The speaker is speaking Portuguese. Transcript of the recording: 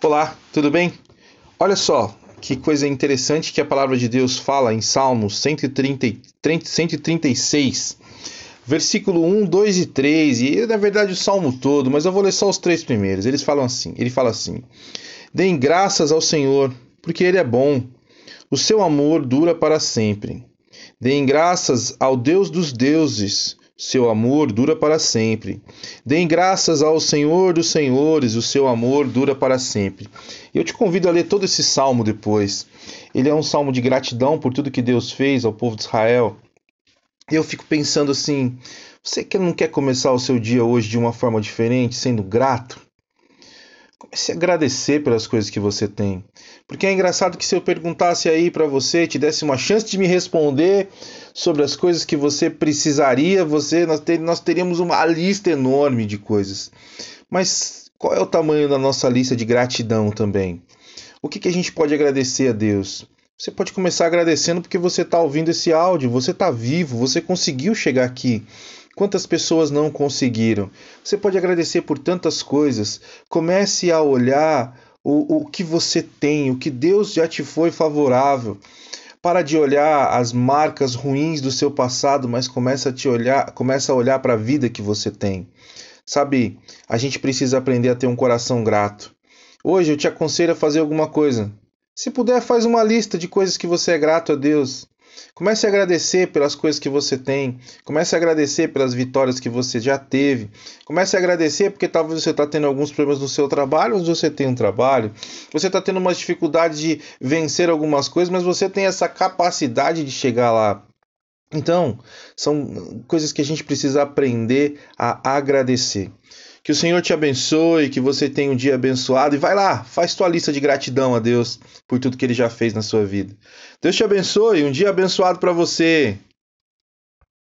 Olá, tudo bem? Olha só que coisa interessante que a palavra de Deus fala em Salmos 130, 136, versículo 1, 2 e 3, e na verdade o salmo todo, mas eu vou ler só os três primeiros. Eles falam assim, ele fala assim: Deem graças ao Senhor, porque ele é bom. O seu amor dura para sempre. Deem graças ao Deus dos deuses, seu amor dura para sempre. Deem graças ao Senhor dos Senhores, o seu amor dura para sempre. Eu te convido a ler todo esse salmo depois. Ele é um salmo de gratidão por tudo que Deus fez ao povo de Israel. Eu fico pensando assim: você que não quer começar o seu dia hoje de uma forma diferente, sendo grato? Comece a agradecer pelas coisas que você tem. Porque é engraçado que se eu perguntasse aí para você, te desse uma chance de me responder sobre as coisas que você precisaria, você nós, ter, nós teríamos uma lista enorme de coisas. Mas qual é o tamanho da nossa lista de gratidão também? O que, que a gente pode agradecer a Deus? Você pode começar agradecendo porque você está ouvindo esse áudio, você está vivo, você conseguiu chegar aqui. Quantas pessoas não conseguiram? Você pode agradecer por tantas coisas. Comece a olhar o, o que você tem, o que Deus já te foi favorável. Para de olhar as marcas ruins do seu passado, mas começa a te olhar, começa a olhar para a vida que você tem. Sabe, a gente precisa aprender a ter um coração grato. Hoje eu te aconselho a fazer alguma coisa. Se puder, faz uma lista de coisas que você é grato a Deus. Comece a agradecer pelas coisas que você tem. Comece a agradecer pelas vitórias que você já teve. Comece a agradecer porque talvez você está tendo alguns problemas no seu trabalho, mas você tem um trabalho. Você está tendo uma dificuldade de vencer algumas coisas, mas você tem essa capacidade de chegar lá. Então, são coisas que a gente precisa aprender a agradecer. Que o Senhor te abençoe, que você tenha um dia abençoado e vai lá, faz tua lista de gratidão a Deus por tudo que ele já fez na sua vida. Deus te abençoe, um dia abençoado para você.